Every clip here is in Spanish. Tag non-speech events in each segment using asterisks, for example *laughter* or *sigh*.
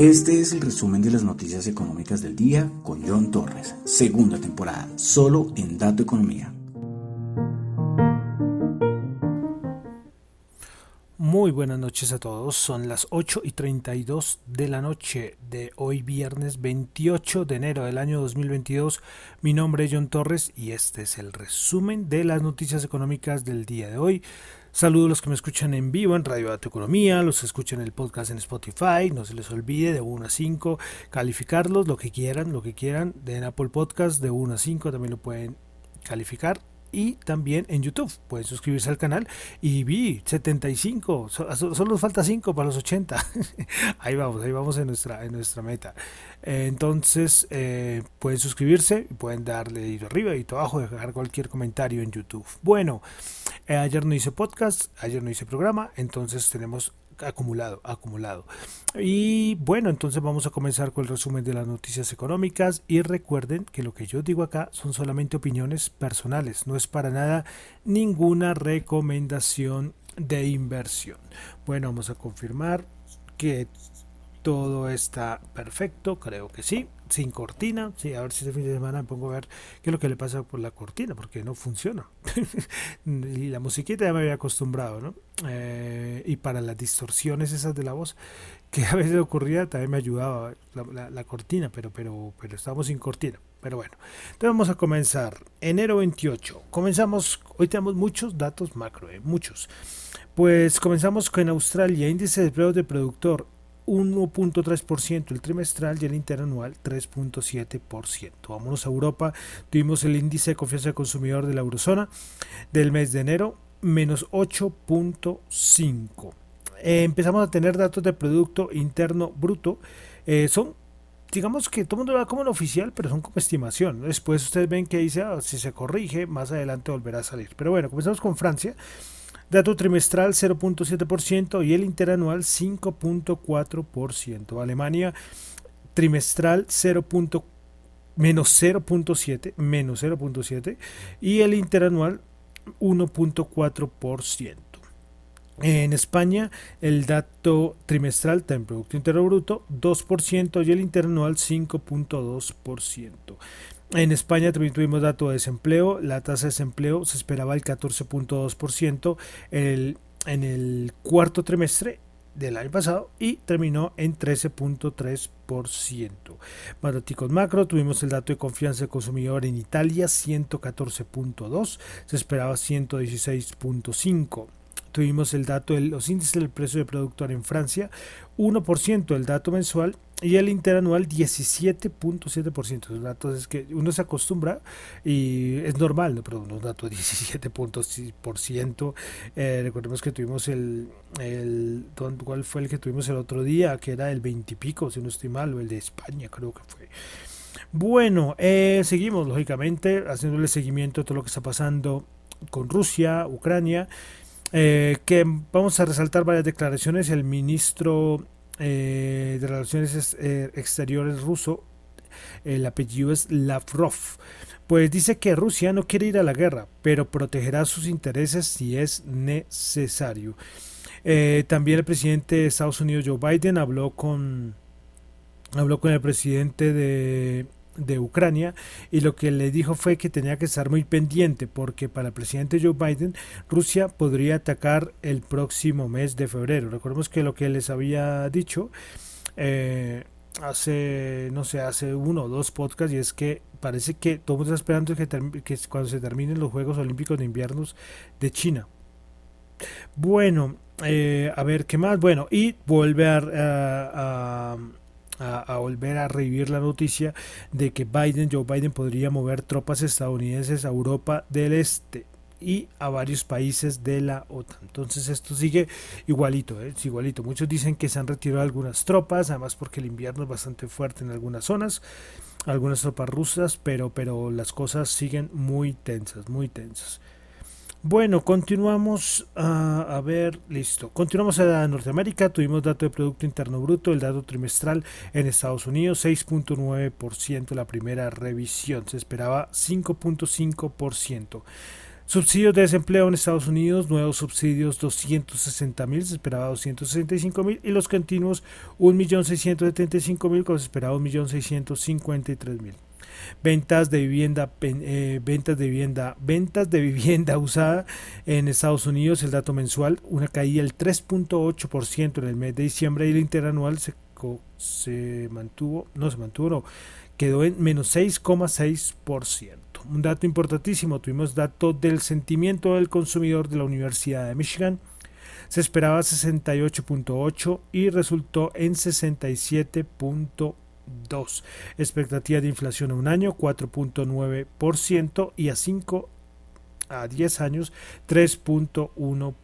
Este es el resumen de las noticias económicas del día con John Torres, segunda temporada, solo en Dato Economía. Muy buenas noches a todos, son las 8 y 32 de la noche de hoy viernes 28 de enero del año 2022. Mi nombre es John Torres y este es el resumen de las noticias económicas del día de hoy. Saludos a los que me escuchan en vivo en Radio Dato Economía, los que escuchan el podcast en Spotify, no se les olvide de 1 a 5 calificarlos, lo que quieran, lo que quieran, de Apple Podcast de 1 a 5 también lo pueden calificar y también en YouTube. Pueden suscribirse al canal y vi 75, solo nos falta 5 para los 80. *laughs* ahí vamos, ahí vamos en nuestra, en nuestra meta. Entonces eh, pueden suscribirse pueden darle dedito arriba y abajo, dejar cualquier comentario en YouTube. Bueno, eh, ayer no hice podcast, ayer no hice programa, entonces tenemos acumulado, acumulado. Y bueno, entonces vamos a comenzar con el resumen de las noticias económicas y recuerden que lo que yo digo acá son solamente opiniones personales, no es para nada ninguna recomendación de inversión. Bueno, vamos a confirmar que todo está perfecto, creo que sí sin cortina. Sí, a ver si este fin de semana me pongo a ver qué es lo que le pasa por la cortina, porque no funciona. *laughs* y la musiquita ya me había acostumbrado, ¿no? Eh, y para las distorsiones esas de la voz, que a veces ocurría, también me ayudaba la, cortina, pero, pero, pero estamos sin cortina. Pero bueno, entonces vamos a comenzar. Enero 28. Comenzamos, hoy tenemos muchos datos macro, ¿eh? muchos. Pues comenzamos con Australia, índice de precios de productor 1.3% el trimestral y el interanual 3.7%. Vámonos a Europa, tuvimos el índice de confianza del consumidor de la eurozona del mes de enero menos 8.5. Eh, empezamos a tener datos de Producto Interno Bruto. Eh, son digamos que todo el mundo lo da como un oficial, pero son como estimación. Después ustedes ven que dice, ah, si se corrige, más adelante volverá a salir. Pero bueno, comenzamos con Francia. Dato trimestral 0.7% y el interanual 5.4%. Alemania trimestral 0. menos 0.7 menos 0.7 y el interanual 1.4%. En España, el dato trimestral está en Producto Interno Bruto 2% y el interanual 5.2%. En España también tuvimos dato de desempleo. La tasa de desempleo se esperaba el 14.2% en en el cuarto trimestre del año pasado y terminó en 13.3%. Más datos macro, tuvimos el dato de confianza del consumidor en Italia 114.2, se esperaba 116.5. Tuvimos el dato de los índices del precio de productor en Francia, 1% el dato mensual y el interanual 17.7%. Los datos es que uno se acostumbra y es normal, ¿no? pero unos datos *laughs* 17.6%. Eh, recordemos que tuvimos el, el, ¿cuál fue el que tuvimos el otro día? Que era el 20 y pico, si no estoy mal, o el de España creo que fue. Bueno, eh, seguimos lógicamente haciéndole seguimiento a todo lo que está pasando con Rusia, Ucrania. Eh, que vamos a resaltar varias declaraciones. El ministro eh, de Relaciones eh, Exteriores ruso, el apellido es Lavrov, pues dice que Rusia no quiere ir a la guerra, pero protegerá sus intereses si es necesario. también el presidente de Estados Unidos, Joe Biden, habló con, habló con el presidente de de Ucrania y lo que le dijo fue que tenía que estar muy pendiente porque para el presidente Joe Biden Rusia podría atacar el próximo mes de febrero. Recordemos que lo que les había dicho eh, hace, no sé, hace uno o dos podcasts y es que parece que todo el mundo está esperando que, que cuando se terminen los Juegos Olímpicos de Inviernos de China. Bueno, eh, a ver qué más. Bueno, y volver a a, volver a revivir la noticia de que Biden, Joe Biden podría mover tropas estadounidenses a Europa del Este y a varios países de la OTAN. Entonces esto sigue igualito, ¿eh? es igualito. Muchos dicen que se han retirado algunas tropas, además porque el invierno es bastante fuerte en algunas zonas, algunas tropas rusas, pero, pero las cosas siguen muy tensas, muy tensas. Bueno, continuamos a, ver, listo. Continuamos a Norteamérica, tuvimos dato de Producto Interno Bruto, el dato trimestral en Estados Unidos, 6.9% la primera revisión, se esperaba 5.5%. Subsidios de desempleo en Estados Unidos, nuevos subsidios 260 mil, se esperaba 265 mil, y los continuos 1.675.000, cuando se esperaba 1.653.000. Ventas de vivienda, eh, ventas de vivienda, ventas de vivienda *laughs* usada en Estados Unidos, el dato mensual, una caída del 3.8% en el mes de diciembre y el interanual se, se mantuvo, no se mantuvo, no, quedó en menos 6,6%. Un dato importantísimo, tuvimos dato del sentimiento del consumidor de la Universidad de Michigan. Se esperaba 68.8 y resultó en 67.2. Expectativa de inflación a un año 4.9% y a 5 a 10 años 3.1%.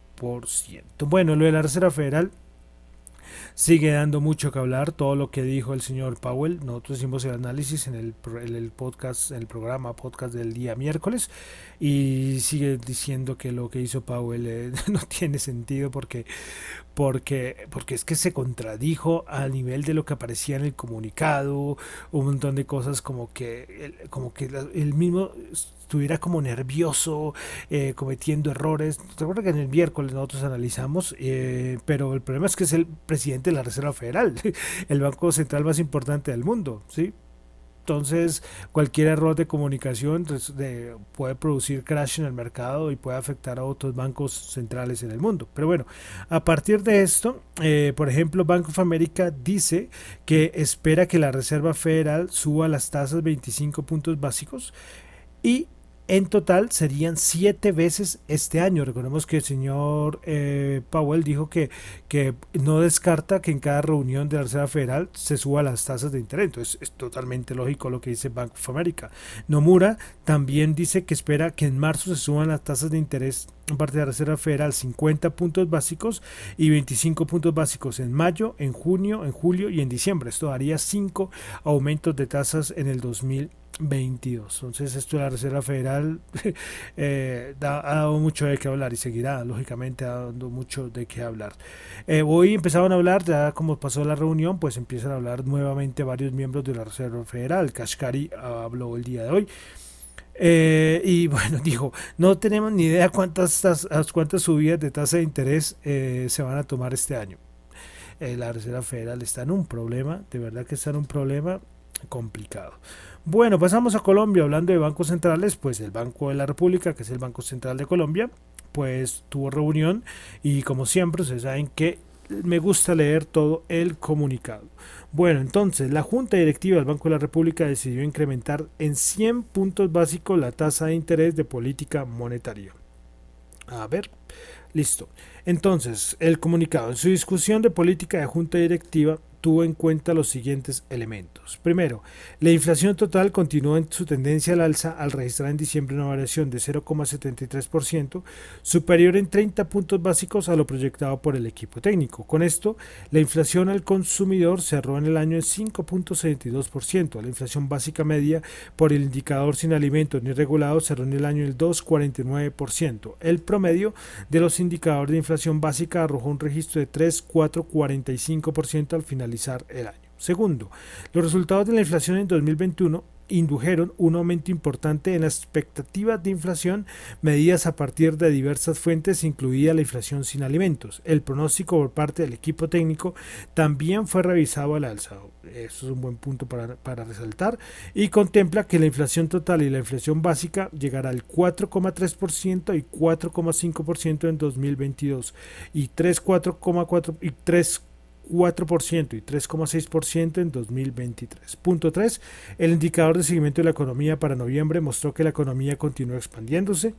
Bueno, lo de la Reserva Federal Sigue dando mucho que hablar todo lo que dijo el señor Powell. Nosotros hicimos el análisis en el, en el podcast, en el programa podcast del día miércoles y sigue diciendo que lo que hizo Powell eh, *laughs* no tiene sentido porque porque porque es que se contradijo a nivel de lo que aparecía en el comunicado, un montón de cosas como que como que el mismo estuviera como nervioso, eh, cometiendo errores. Recuerda que en el miércoles nosotros analizamos, eh, pero el problema es que es el presidente de la Reserva Federal, *laughs* el banco central más importante del mundo, ¿sí? Entonces, cualquier error de comunicación pues, puede producir crash en el mercado y puede afectar a otros bancos centrales en el mundo. Pero bueno, a partir de esto, eh, por ejemplo, Bank of America dice que espera que la Reserva Federal suba las tasas 25 puntos básicos y en total serían siete veces este año. Recordemos que el señor eh, Powell dijo que, que no descarta que en cada reunión de la Reserva Federal se suba las tasas de interés. Entonces es totalmente lógico lo que dice Bank of America. Nomura también dice que espera que en marzo se suban las tasas de interés parte de la Reserva Federal 50 puntos básicos y 25 puntos básicos en mayo, en junio, en julio y en diciembre. Esto daría cinco aumentos de tasas en el 2020 22. Entonces esto de la Reserva Federal *laughs* eh, ha dado mucho de qué hablar y seguirá, lógicamente, dando mucho de qué hablar. Eh, hoy empezaron a hablar, ya como pasó la reunión, pues empiezan a hablar nuevamente varios miembros de la Reserva Federal. Kashkari habló el día de hoy. Eh, y bueno, *laughs* dijo, no tenemos ni idea cuántas, cuántas subidas de tasa de interés se van a tomar este año. la Reserva Federal está en un problema, de verdad que está en un problema complicado. Bueno, pasamos a Colombia, hablando de bancos centrales, pues el Banco de la República, que es el Banco Central de Colombia, pues tuvo reunión y como siempre, ustedes saben que me gusta leer todo el comunicado. Bueno, entonces la Junta Directiva del Banco de la República decidió incrementar en 100 puntos básicos la tasa de interés de política monetaria. A ver, listo. Entonces, el comunicado. En su discusión de política de Junta Directiva, tuvo en cuenta los siguientes elementos. Primero, la inflación total continuó en su tendencia al alza al registrar en diciembre una variación de 0,73%, superior en 30 puntos básicos a lo proyectado por el equipo técnico. Con esto, la inflación al consumidor cerró en el año en 5.72%, la inflación básica media por el indicador sin alimentos ni regulado cerró en el año el 2,49%. El promedio de los indicadores de inflación básica arrojó un registro de 3,445% al el año. Segundo, los resultados de la inflación en 2021 indujeron un aumento importante en la expectativa de inflación medidas a partir de diversas fuentes, incluida la inflación sin alimentos. El pronóstico por parte del equipo técnico también fue revisado al alza. Eso es un buen punto para, para resaltar. Y contempla que la inflación total y la inflación básica llegará al 4,3% y 4,5% en 2022 y 3,4% y 3 4% y 3,6% en 2023. Punto 3. El indicador de seguimiento de la economía para noviembre mostró que la economía continúa expandiéndose.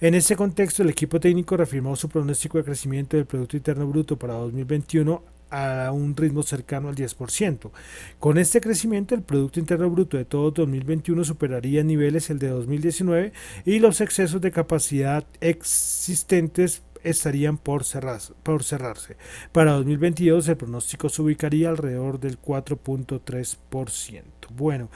En este contexto, el equipo técnico reafirmó su pronóstico de crecimiento del Producto Interno Bruto para 2021 a un ritmo cercano al 10%. Con este crecimiento, el Producto Interno Bruto de todo 2021 superaría niveles el de 2019 y los excesos de capacidad existentes estarían por, por cerrarse. Para 2022 el pronóstico se ubicaría alrededor del 4.3%. Bueno,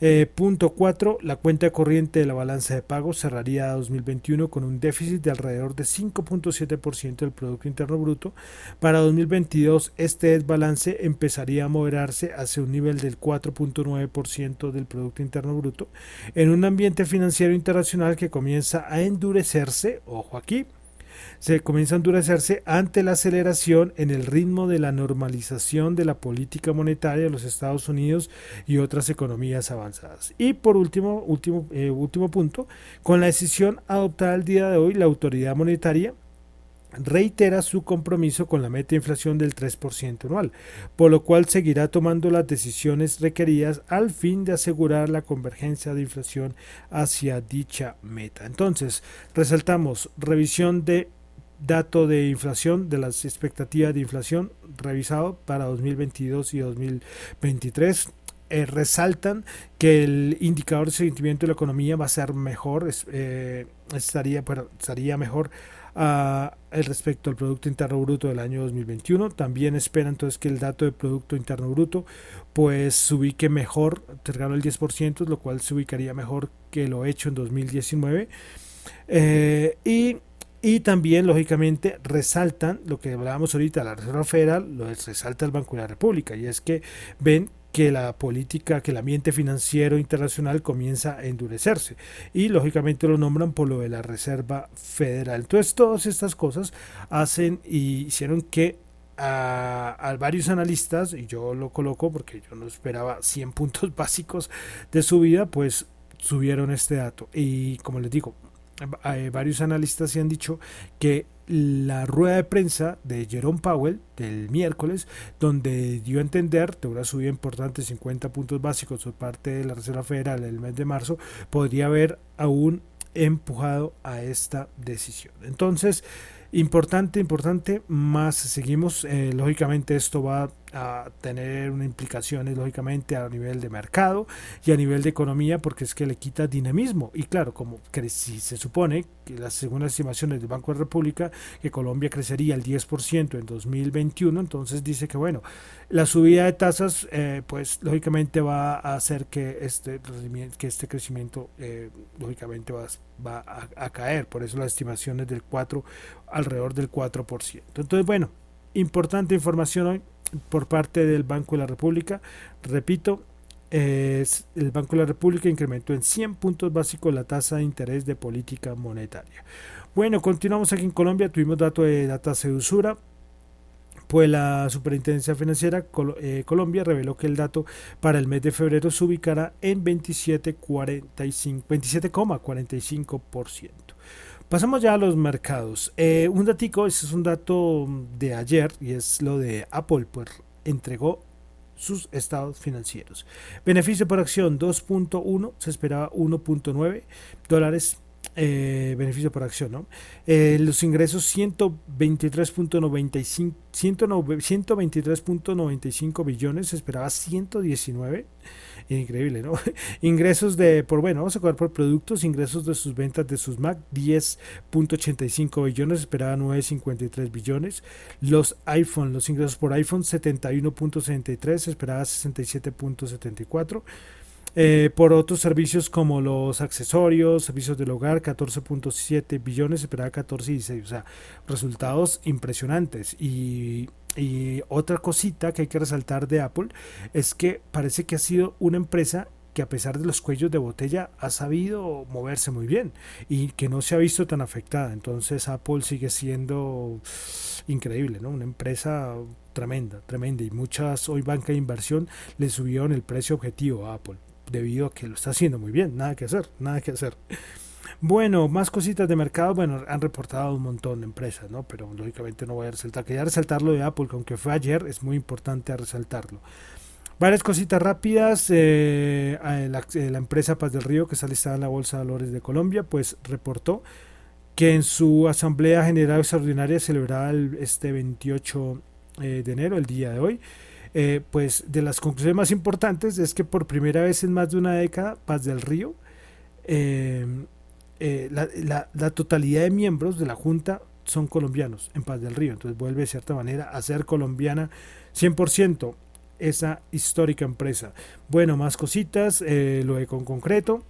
Eh, punto 4. La cuenta corriente de la balanza de pagos cerraría 2021 con un déficit de alrededor de 5.7% del Producto Interno Bruto. Para 2022 este desbalance empezaría a moderarse hacia un nivel del 4.9% del Producto Interno Bruto en un ambiente financiero internacional que comienza a endurecerse, ojo aquí, se comienza a endurecerse ante la aceleración en el ritmo de la normalización de la política monetaria de los Estados Unidos y otras economías avanzadas. Y por último, último, eh, último punto, con la decisión adoptada el día de hoy, la autoridad monetaria reitera su compromiso con la meta de inflación del 3% anual, por lo cual seguirá tomando las decisiones requeridas al fin de asegurar la convergencia de inflación hacia dicha meta. Entonces, resaltamos revisión de dato de inflación, de las expectativas de inflación revisado para 2022 y 2023. Eh, resaltan que el indicador de sentimiento de la economía va a ser mejor, eh, estaría, estaría mejor uh, respecto al Producto Interno Bruto del año 2021. También esperan entonces que el dato de Producto Interno Bruto pues se ubique mejor, cercano al 10%, lo cual se ubicaría mejor que lo hecho en 2019. Eh, y y también, lógicamente, resaltan lo que hablábamos ahorita, la Reserva Federal, lo resalta el Banco de la República, y es que ven que la política, que el ambiente financiero internacional comienza a endurecerse. Y lógicamente lo nombran por lo de la Reserva Federal. Entonces, todas estas cosas hacen y hicieron que a, varios analistas, y yo lo coloco porque yo no esperaba 100 *laughs* puntos básicos de subida, pues subieron este dato. Y como les digo, varios analistas se han dicho que la rueda de prensa de Jerome Powell del miércoles, donde dio a entender de una subida importante, 50 puntos básicos por parte de la Reserva Federal el mes de marzo, podría haber aún empujado a esta decisión. Entonces, importante, importante, más seguimos, eh, lógicamente esto va a tener implicaciones lógicamente a nivel de mercado y a nivel de economía porque es que le quita dinamismo. Y claro como si se supone que las segundas estimaciones del Banco de República que Colombia crecería el 10% en 2021 entonces dice que bueno la subida de tasas eh, pues lógicamente va a hacer que este que este crecimiento eh, lógicamente va, va a, a caer. Por eso las estimaciones del 4 alrededor del 4% entonces bueno importante información hoy por parte del Banco de la República. Repito, el Banco de la República incrementó en 100 puntos básicos la tasa de interés de política monetaria. Bueno, continuamos aquí en Colombia, tuvimos dato de data de usura. Pues la Superintendencia Financiera eh, Colombia reveló que el dato para el mes de febrero se ubicará en 27,45%. 27, Pasamos ya a los mercados. Eh, un datico, este es un dato de ayer y es lo de Apple, pues entregó sus estados financieros. Beneficio por acción 2.1, se esperaba 1.9 dólares. Eh, beneficio por acción, ¿no? Eh, los ingresos 123.95 123.95 billones, se esperaba 119 Increíble, ¿no? *laughs* ingresos de, por bueno, vamos a cobrar por productos, ingresos de sus ventas de sus Mac, 10.85 billones, esperaba 9.53 billones. Los iPhone, los ingresos por iPhone, 71.63, esperaba 67.74. Eh, por otros servicios como los accesorios, servicios del hogar, 14.7 billones, esperaba 14.16. O sea, resultados impresionantes. Y y otra cosita que hay que resaltar de Apple es que parece que ha sido una empresa que a pesar de los cuellos de botella ha sabido moverse muy bien y que no se ha visto tan afectada. Entonces Apple sigue siendo increíble, ¿no? Una empresa tremenda, tremenda. Y muchas hoy banca de inversión le subieron el precio objetivo a Apple debido a que lo está haciendo muy bien. Nada que hacer, nada que hacer. Bueno, más cositas de mercado. Bueno, han reportado un montón de empresas, ¿no? Pero lógicamente no voy a resaltar. Quería resaltar lo de Apple, que aunque fue ayer, es muy importante resaltarlo. Varias cositas rápidas. Eh, eh, la, empresa Paz del Río, que está listada en la Bolsa de Valores de Colombia, pues reportó que en su Asamblea General Extraordinaria celebrada este 28 eh, de enero, el día de hoy, pues de las conclusiones más importantes es que por primera vez en más de una década, Paz del Río eh, la, totalidad de miembros de la Junta son colombianos en Paz del Río. Entonces vuelve de cierta manera a ser colombiana 100%. esa histórica empresa. Bueno, más cositas, eh, lo de con concreto.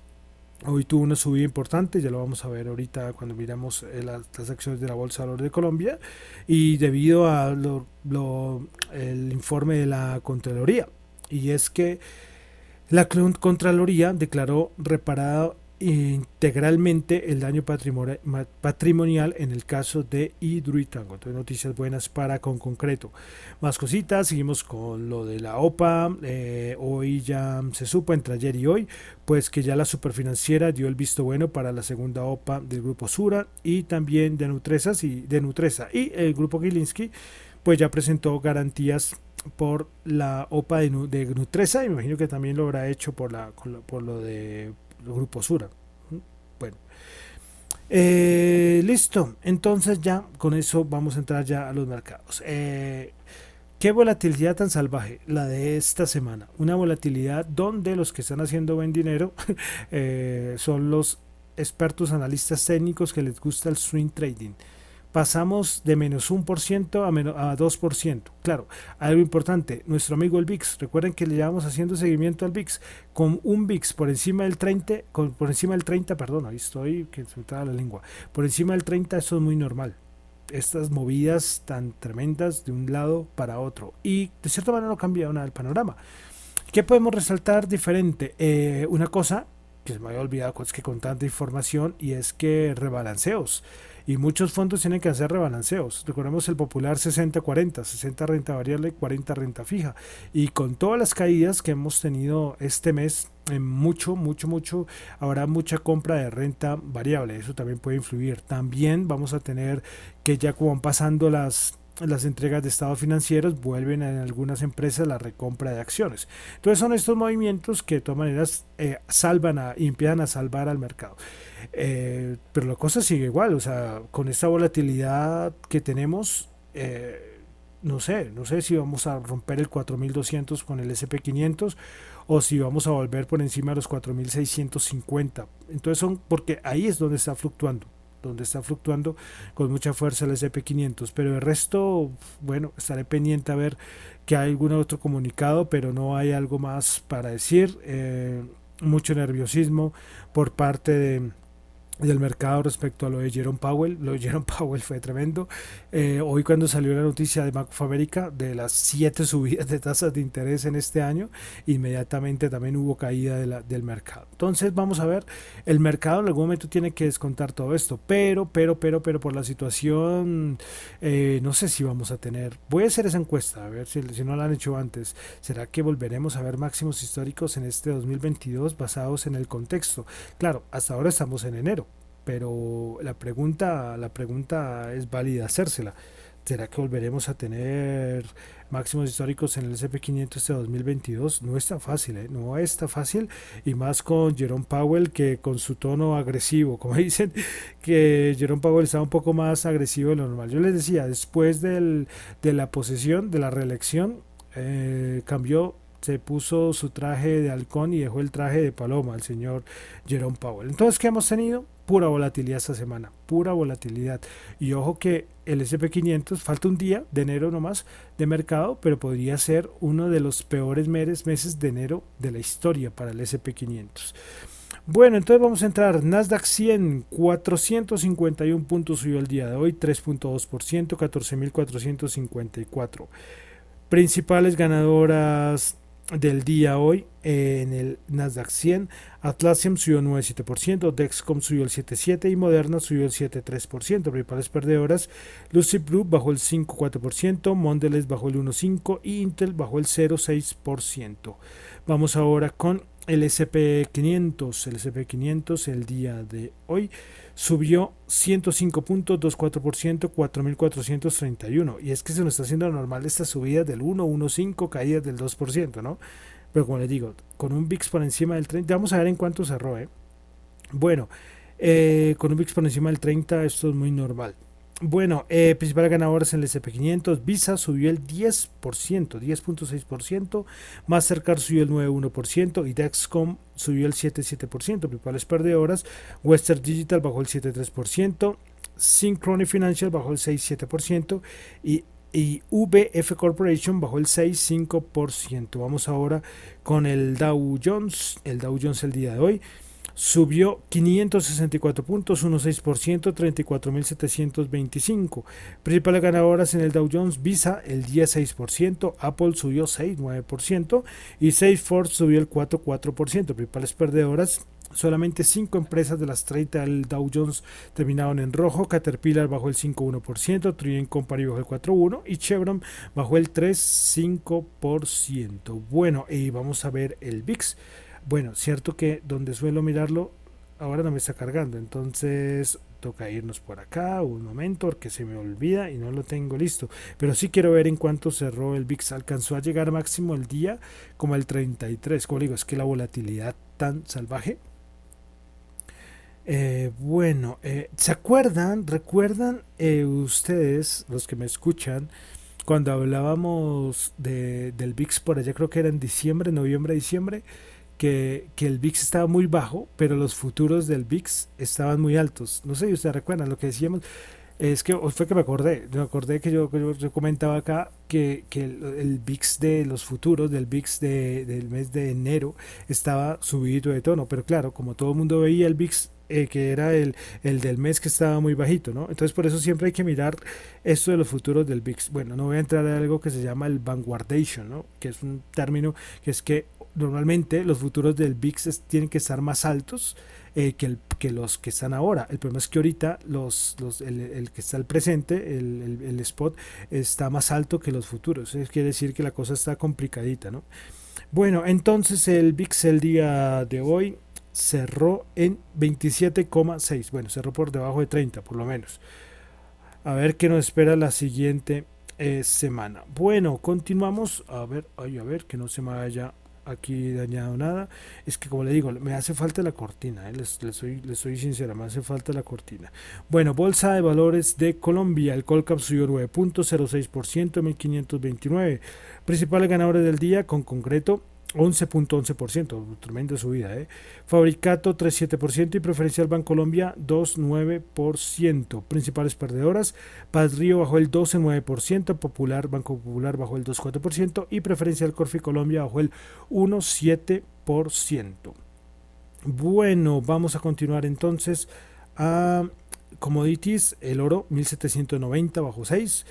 Hoy tuvo una subida importante, ya lo vamos a ver ahorita cuando miramos eh, las, acciones de la Bolsa de Valores de Colombia y debido a el informe de la Contraloría. Y es que la Contraloría declaró reparado integralmente el daño patrimonial en el caso de Hidroitango. Entonces, noticias buenas para con concreto. Más cositas, seguimos con lo de la OPA. Eh, hoy ya se supo entre ayer y hoy, pues que ya la superfinanciera dio el visto bueno para la segunda OPA del grupo Sura y también de Nutresas y de Nutresa. Y el grupo Gilinski, pues ya presentó garantías por la OPA de, de Nutresa, imagino que también lo habrá hecho por, la, por lo de Grupo Sura. Bueno. Eh, listo. Entonces ya con eso vamos a entrar ya a los mercados. Eh, qué volatilidad tan salvaje la de esta semana. Una volatilidad donde los que están haciendo buen dinero *laughs* eh, son los expertos analistas técnicos que les gusta el swing trading pasamos de menos 1% a, menos, a 2%. Claro, algo importante, nuestro amigo el VIX, recuerden que le llevamos haciendo seguimiento al VIX, con un VIX por encima del 30, con, por encima del 30, perdón, ahí estoy, que se me traba la lengua, por encima del 30 eso es muy normal. Estas movidas tan tremendas de un lado para otro. Y de cierta manera no cambia nada el panorama. ¿Qué podemos resaltar diferente? Eh, una cosa que se me había olvidado es que con tanta información y es que rebalanceos y muchos fondos tienen que hacer rebalanceos. Recordemos el popular 60-40, 60 renta variable, 40 renta fija. Y con todas las caídas que hemos tenido este mes, en mucho, mucho, mucho, habrá mucha compra de renta variable. Eso también puede influir. También vamos a tener que ya como van pasando las las entregas de estados financieros vuelven en algunas empresas la recompra de acciones. Entonces son estos movimientos que de todas maneras eh, salvan a, y a salvar al mercado. Eh, pero la cosa sigue igual, o sea, con esta volatilidad que tenemos, eh, no sé, no sé si vamos a romper el 4200 con el SP500 o si vamos a volver por encima de los 4650. Entonces son porque ahí es donde está fluctuando donde está fluctuando con mucha fuerza el SP500 pero el resto bueno estaré pendiente a ver que hay algún otro comunicado pero no hay algo más para decir eh, mucho nerviosismo por parte de del mercado respecto a lo de Jerome Powell. Lo de Jerome *laughs* Powell fue tremendo. Eh, hoy cuando salió la noticia de Bank of de las siete subidas de tasas de interés en este año, inmediatamente también hubo caída de del mercado. Entonces vamos a ver, el mercado en algún momento tiene que descontar todo esto, pero, pero, pero, pero por la situación, eh, no sé si vamos a tener, voy a hacer esa encuesta, a ver si, si no la han hecho antes, ¿será que volveremos a ver máximos históricos en este 2022 basados en el contexto? Claro, hasta ahora estamos en enero pero la pregunta, la pregunta es válida hacérsela. ¿Será que volveremos a tener máximos históricos en el SP500 este 2022? No está fácil, ¿eh? no está fácil y más con Jerome Powell que con su tono agresivo, como *laughs* dicen que Jerome Powell está un poco más agresivo de lo normal. Yo les decía, después del, de la posesión, de la reelección, eh, cambió se puso su traje de halcón y dejó el traje de paloma el señor Jerome Powell. Entonces, ¿qué hemos tenido? Pura volatilidad esta semana, pura volatilidad. Y ojo que el SP500 falta un día de enero nomás de mercado, pero podría ser uno de los peores meses de enero de la historia para el SP500. Bueno, entonces vamos a entrar. Nasdaq 100, 451 puntos subió el día de hoy, 3.2%, 14.454. Principales ganadoras del día hoy en el Nasdaq 100. Atlassian subió 9,7%, Dexcom subió el 7,7% y Moderna subió el 7,3%. Principales perdedoras, Lucid Blue bajó el 5,4%, Mondelez bajó el 1,5% y Intel bajó el 0,6%. Vamos ahora con el SP500. El SP500 el día de hoy subió 105.24%, 4.431. Y es que se nos está haciendo normal esta subida del 1.15, caídas del 2%, ¿no? Pero como les digo, con un VIX por encima del 30, vamos a ver en cuánto cerró, ¿eh? Bueno, eh, con un VIX por encima del 30, esto es muy normal. Bueno, eh, principales ganadores en el SP500, Visa subió el 10%, 10.6%, Mastercard subió el 9.1% y Dexcom subió el 7.7%, principales perdedoras, Western Digital bajó el 7.3%, Synchrony Financial bajó el 6.7% y y VF Corporation bajó el 6,5%. Vamos ahora con el Dow Jones. El Dow Jones el día de hoy subió 564 puntos, 1,6%, 34.725. Principales ganadoras en el Dow Jones, Visa el 16%, Apple subió 6,9% y Salesforce subió el 4,4%. Principales perdedoras, Solamente 5 empresas de las 30 del Dow Jones terminaron en rojo. Caterpillar bajó el 5,1%, Trien Company bajó el 4,1% y Chevron bajó el 3,5%. Bueno, y vamos a ver el VIX. Bueno, cierto que donde suelo mirarlo ahora no me está cargando, entonces toca irnos por acá un momento porque se me olvida y no lo tengo listo. Pero sí quiero ver en cuánto cerró el VIX. Alcanzó a llegar máximo el día como el 33. Como digo, es que la volatilidad tan salvaje. Eh, bueno, eh, ¿se acuerdan? ¿Recuerdan eh, ustedes, los que me escuchan, cuando hablábamos de, del VIX por allá, creo que era en diciembre, noviembre, diciembre? Que, el VIX estaba muy bajo, pero los futuros del VIX estaban muy altos. No sé si ustedes recuerdan lo que decíamos. Es que fue que me acordé, me acordé que yo, yo, comentaba acá que, el, VIX de los futuros, del VIX de, del mes de enero, estaba subido de tono, pero claro, como todo el mundo veía el VIX eh, que era el, el, del mes que estaba muy bajito, ¿no? Entonces por eso siempre hay que mirar esto de los futuros del VIX. Bueno, no voy a entrar a algo que se llama el vanguardation, ¿no? Que es un término que es que normalmente los futuros del VIX tienen que estar más altos eh, que, el, que, los que están ahora. El problema es que ahorita los, los el, que está al presente, el, el, spot, está más alto que los futuros. Eso quiere decir que la cosa está complicadita, ¿no? Bueno, entonces el VIX el día de hoy cerró en 27,6. Bueno, cerró por debajo de 30 por lo menos. A ver qué nos espera la siguiente eh, semana. Bueno, continuamos. A ver, ay, a ver, que no se me vaya aquí dañado nada. Es que como le digo, me hace falta la cortina, ¿eh? les, soy, les soy sincera, me hace falta la cortina. Bueno, Bolsa de Valores de Colombia, el Colcap subió 9.06%, 1529. Principales ganadores del día con concreto 11.11%, tremenda subida. ¿eh? Fabricato 3.7% y Preferencial Bancolombia 2.9%. Principales perdedoras, Paz Río bajó el 12.9%, Popular Banco Popular bajó el 2.4% y Preferencial Corfi Colombia bajó el 1.7%. Bueno, vamos a continuar entonces a commodities, el oro 1790 bajo 6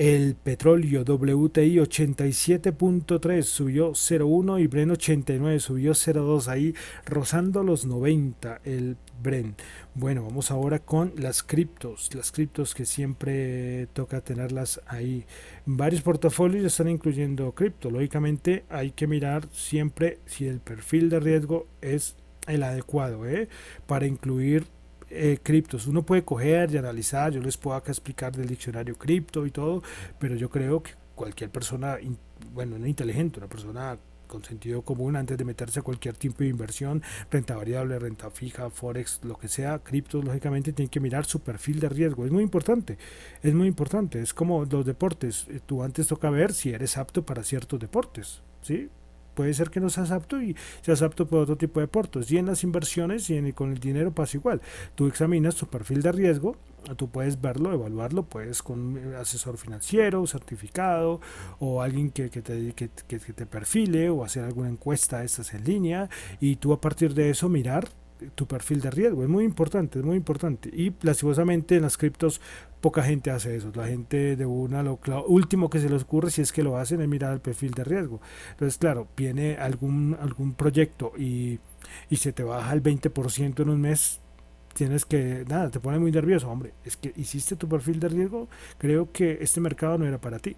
el petróleo WTI 87.3 subió 0.1 y Bren 89 subió 0.2 ahí rozando los 90 el Bren. Bueno, vamos ahora con las criptos, las criptos que siempre toca tenerlas ahí. Varios portafolios están incluyendo cripto. Lógicamente hay que mirar siempre si el perfil de riesgo es el adecuado ¿eh? para incluir eh, criptos. Uno puede coger y analizar, yo les puedo acá explicar del diccionario cripto y todo, pero yo creo que cualquier persona, bueno, no inteligente, una persona con sentido común antes de meterse a cualquier tipo de inversión, renta variable, renta fija, forex, lo que sea, criptos, lógicamente tiene que mirar su perfil de riesgo. Es muy importante, es muy importante. Es como los deportes. Eh, tú antes toca ver si eres apto para ciertos deportes, ¿sí? Puede ser que no seas apto y seas apto por otro tipo de deportes. Y en las inversiones y con el dinero pasa igual. Tú examinas tu perfil de riesgo, tú puedes verlo, evaluarlo, puedes con asesor financiero, certificado o alguien que, que, te, que, que te perfile o hacer alguna encuesta de estas en línea y tú a partir de eso mirar tu perfil de riesgo. Es muy importante, es muy importante. Y lastimosamente en las criptos poca gente hace eso. La gente de una, lo, último que se les ocurre, si es que lo hacen, es mirar el perfil de riesgo. Entonces, claro, viene algún, algún proyecto y, y se te baja el 20% en un mes, tienes que, nada, te pone muy nervioso. Hombre, es que hiciste tu perfil de riesgo, creo que este mercado no era para ti.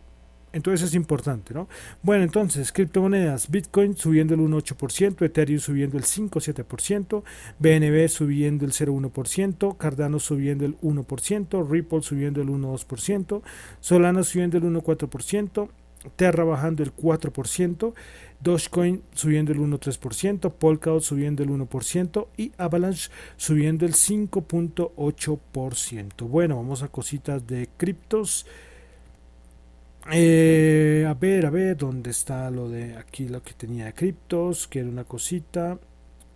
Entonces es importante, ¿no? Bueno, entonces, criptomonedas, Bitcoin subiendo el 1,8%, Ethereum subiendo el 5,7%, BNB subiendo el 0,1%, Cardano subiendo el 1%, Ripple subiendo el 1,2%, Solana subiendo el 1,4%, Terra bajando el 4%, Dogecoin subiendo el 1,3%, Polkadot subiendo el 1% y Avalanche subiendo el 5,8%. Bueno, vamos a cositas de criptos. Eh, a ver, a ver, ¿dónde está lo de aquí, lo que tenía de criptos? Que era una cosita.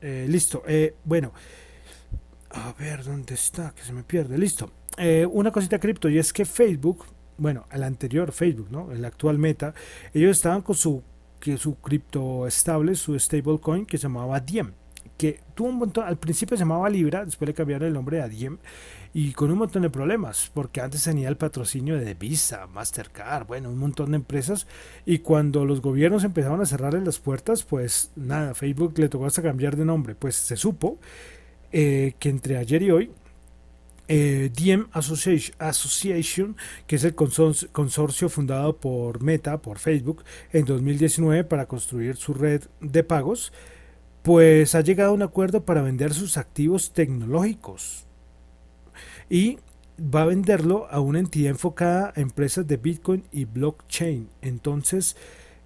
Eh, listo, eh, bueno. A ver, ¿dónde está? Que se me pierde. Listo. una cosita cripto y es que Facebook, bueno, el anterior Facebook, ¿no? El actual Meta, ellos estaban con su su cripto estable, su stablecoin que se llamaba Diem, que tuvo un montón, al principio se llamaba Libra, después le cambiaron el nombre a Diem y con un montón de problemas, porque antes tenía el patrocinio de Visa, Mastercard, bueno, un montón de empresas, y cuando los gobiernos empezaron a cerrarle las puertas, pues nada, Facebook le tocó hasta cambiar de nombre, pues se supo eh, que entre ayer y hoy eh, Diem Association, que es el consorcio fundado por Meta, por Facebook, en 2019 para construir su red de pagos, pues ha llegado a un acuerdo para vender sus activos tecnológicos y va a venderlo a una entidad enfocada a empresas de Bitcoin y blockchain. Entonces,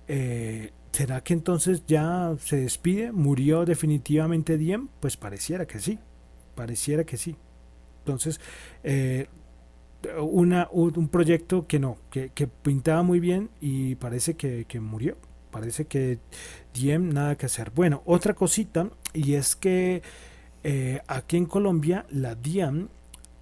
eh, ¿será que entonces ya se despide? ¿Murió definitivamente Diem? Pues pareciera que sí, pareciera que sí. Entonces, eh, una, un proyecto que no, que, pintaba muy bien y parece que, murió. Parece que Diem nada que hacer. Bueno, otra cosita, y es que eh, aquí en Colombia la Diem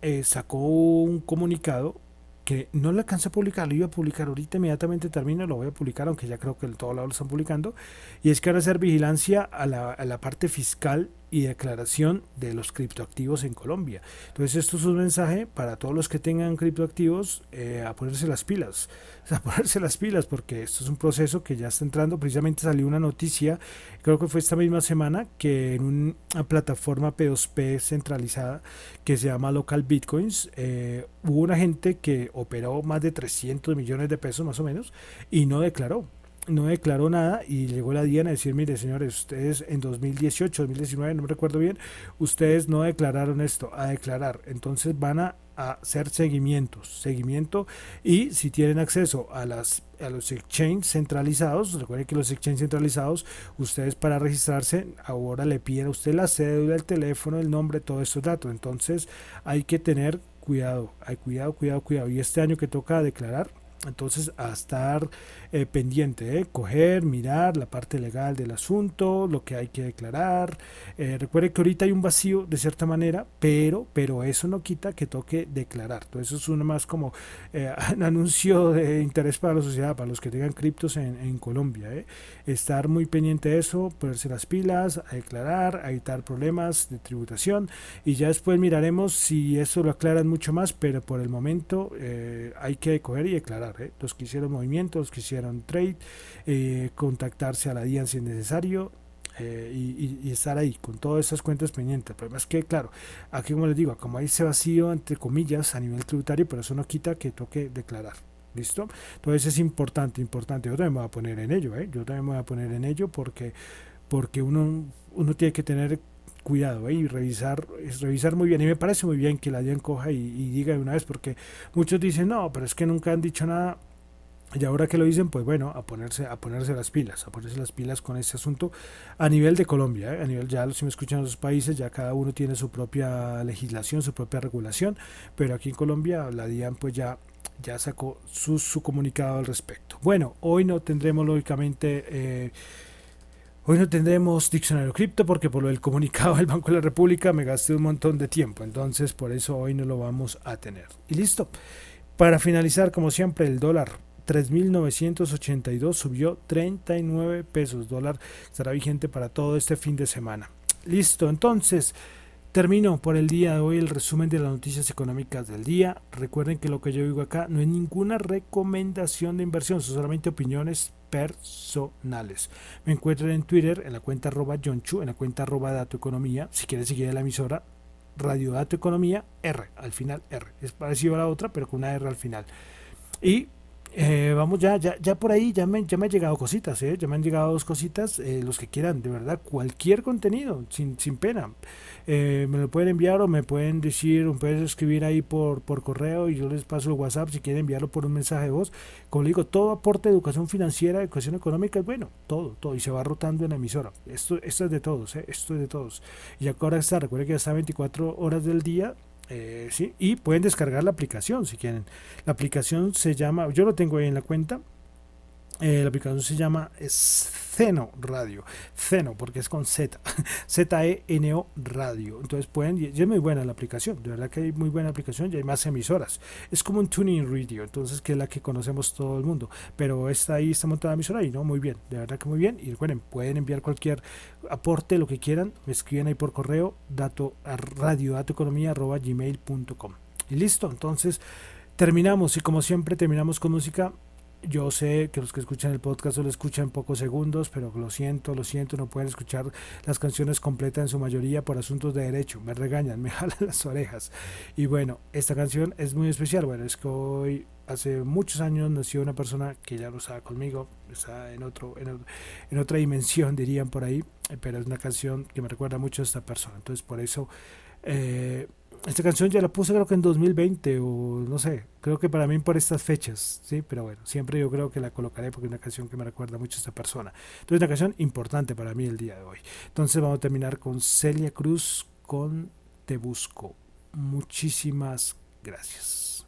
eh, sacó un comunicado que no le alcancé a publicar, lo iba a publicar ahorita inmediatamente termino, lo voy a publicar, aunque ya creo que todo lado lo están publicando, y es que ahora hacer vigilancia a la, a la parte fiscal y declaración de los criptoactivos en Colombia. Entonces esto es un mensaje para todos los que tengan criptoactivos eh, a ponerse las pilas, *laughs* a ponerse las pilas porque esto es un proceso que ya está entrando. Precisamente salió una noticia, creo que fue esta misma semana, que en una plataforma P2P centralizada que se llama Local Bitcoins, eh, hubo una gente que operó más de 300 millones de pesos más o menos y no declaró no declaró nada y llegó la Diana a decir, mire señores, ustedes en 2018, 2019, no me recuerdo bien, ustedes no declararon esto, a declarar. Entonces van a, hacer seguimientos, seguimiento y si tienen acceso a las a los exchanges centralizados, recuerden que los exchanges centralizados, ustedes para registrarse ahora le piden a usted la cédula, el teléfono, el nombre, todos estos datos. Entonces hay que tener cuidado, hay cuidado, cuidado, cuidado. Y este año que toca declarar, entonces, a estar eh, pendiente, eh, coger, mirar la parte legal del asunto, lo que hay que declarar. Eh, recuerde que ahorita hay un vacío de cierta manera, pero, pero eso no quita que toque declarar. Entonces, eso es uno más como eh, *laughs* un anuncio de interés para la sociedad, para los que tengan criptos en, en Colombia. Estar muy pendiente de eso, ponerse las pilas, a declarar, a evitar problemas de tributación y ya después miraremos si eso lo aclaran mucho más, pero por el momento hay que coger y declarar. ¿eh? los que hicieron movimientos, los que hicieron trade, eh, contactarse a la DIAN si es necesario. Eh, y, estar ahí con todas esas cuentas pendientes. El problema es que, claro, aquí como les digo, como hay ese vacío, entre comillas, a nivel tributario, pero eso no quita que toque declarar. ¿Listo? Entonces es importante, importante. Yo también me voy a poner en ello, Yo también me voy a poner en ello porque, porque uno, uno tiene que tener cuidado ¿eh? y revisar, es revisar muy bien. Y me parece muy bien que la DIAN coja y, diga de una vez, porque muchos dicen, no, pero es que nunca han dicho nada. Y ahora que lo dicen, pues bueno, a ponerse, a ponerse las pilas, a ponerse las pilas con este asunto a nivel de Colombia, ¿eh? a nivel ya si me escuchan los países, ya cada uno tiene su propia legislación, su propia regulación, pero aquí en Colombia la DIAN pues ya ya sacó su, su comunicado al respecto. Bueno, hoy no tendremos lógicamente eh, Hoy no tendremos diccionario cripto porque por lo del comunicado del Banco de la República me gasté un montón de tiempo, entonces por eso hoy no lo vamos a tener. Y listo. Para finalizar, como siempre, el dólar 3.982 subió 39 pesos. Dólar estará vigente para todo este fin de semana. Listo, entonces termino por el día de hoy el resumen de las noticias económicas del día. Recuerden que lo que yo digo acá no es ninguna recomendación de inversión, son solamente opiniones personales. Me encuentran en Twitter en la cuenta arroba Chu, en la cuenta arroba Dato Economía. Si quieres seguir a la emisora, Radio Dato Economía, R, al final R. Es parecido a la otra, pero con una R al final. Y eh, vamos ya, ya, ya por ahí, ya me, ya me han llegado cositas, ¿eh? ya me han llegado dos cositas, eh, los que quieran, de verdad, cualquier contenido, sin, sin pena. Eh, me lo pueden enviar o me pueden decir, me pueden escribir ahí por, por correo y yo les paso el WhatsApp si quieren enviarlo por un mensaje de voz. Como digo, todo aporte de educación financiera, educación económica, bueno, todo, todo, y se va rotando en la emisora. Esto, esto es de todos, esto es de todos. Y ahora está, recuerden que ya está 24 horas del día eh, ¿sí? Y pueden descargar la aplicación si quieren. La aplicación se llama, yo lo tengo ahí en la cuenta, Eh, la aplicación se llama Zeno Radio. Zeno, porque es con Z. *laughs* Z-E-N-O Radio. Entonces pueden, y es muy buena la aplicación. De verdad que hay muy buena aplicación y hay más emisoras. Es como un tuning radio, entonces que es la que conocemos todo el mundo. Pero está ahí, está montada la emisora y no, muy bien. De verdad que muy bien. Y recuerden, pueden enviar cualquier aporte, lo que quieran. Me escriben ahí por correo, dato a radio, gmail.com. Y listo, entonces terminamos. Y como siempre, terminamos con música yo sé que los que escuchan el podcast solo escuchan pocos segundos, pero lo siento, lo siento, no pueden escuchar las canciones completas en su mayoría por asuntos de derecho. Me regañan, *laughs* me jalan las orejas. Y bueno, esta canción es muy especial. Bueno, es que hoy, hace muchos años, nació una persona que ya no estaba conmigo, está en, otro, en, en otra dimensión, dirían por ahí, pero es una canción que me recuerda mucho a esta persona. Entonces, por eso... Eh, esta canción ya la puse creo que en 2020 o no sé, creo que para mí por estas fechas, sí, pero bueno, siempre yo creo que la colocaré porque es una canción que me recuerda mucho a esta persona. Entonces, es una canción importante para mí el día de hoy. Entonces, vamos a terminar con Celia Cruz con Te Busco. Muchísimas gracias.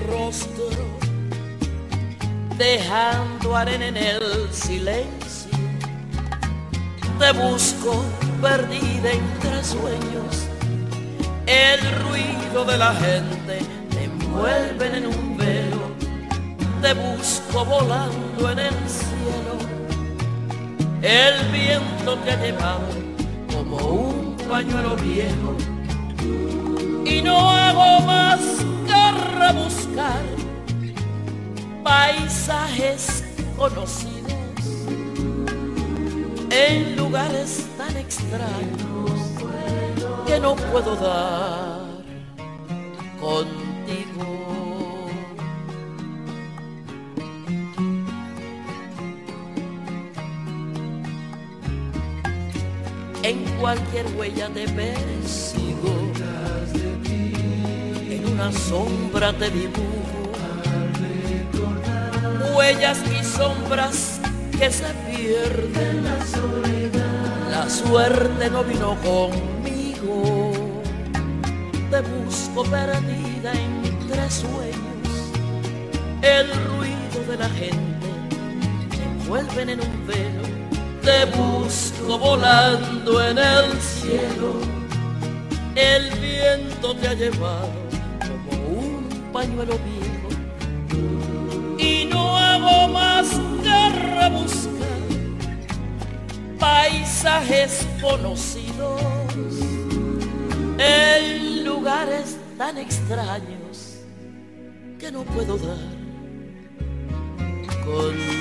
rostro, dejando arena en el silencio. Te busco perdida entre sueños, el ruido de la gente te envuelven en un velo. Te busco volando en el cielo, el viento te ha llevado como un pañuelo viejo y no hago más que rebuscar paisajes conocidos en lugares tan extraños que no puedo dar contigo. En cualquier huella de persigo una sombra te dibujo, huellas y sombras que se pierden. La soledad, la suerte no vino conmigo, te busco perdida entre sueños, el ruido de la gente te envuelven en un velo, te busco volando en el cielo, el viento te ha llevado pañuelo viejo y no hago más que rebuscar paisajes conocidos en lugares tan extraños que no puedo dar con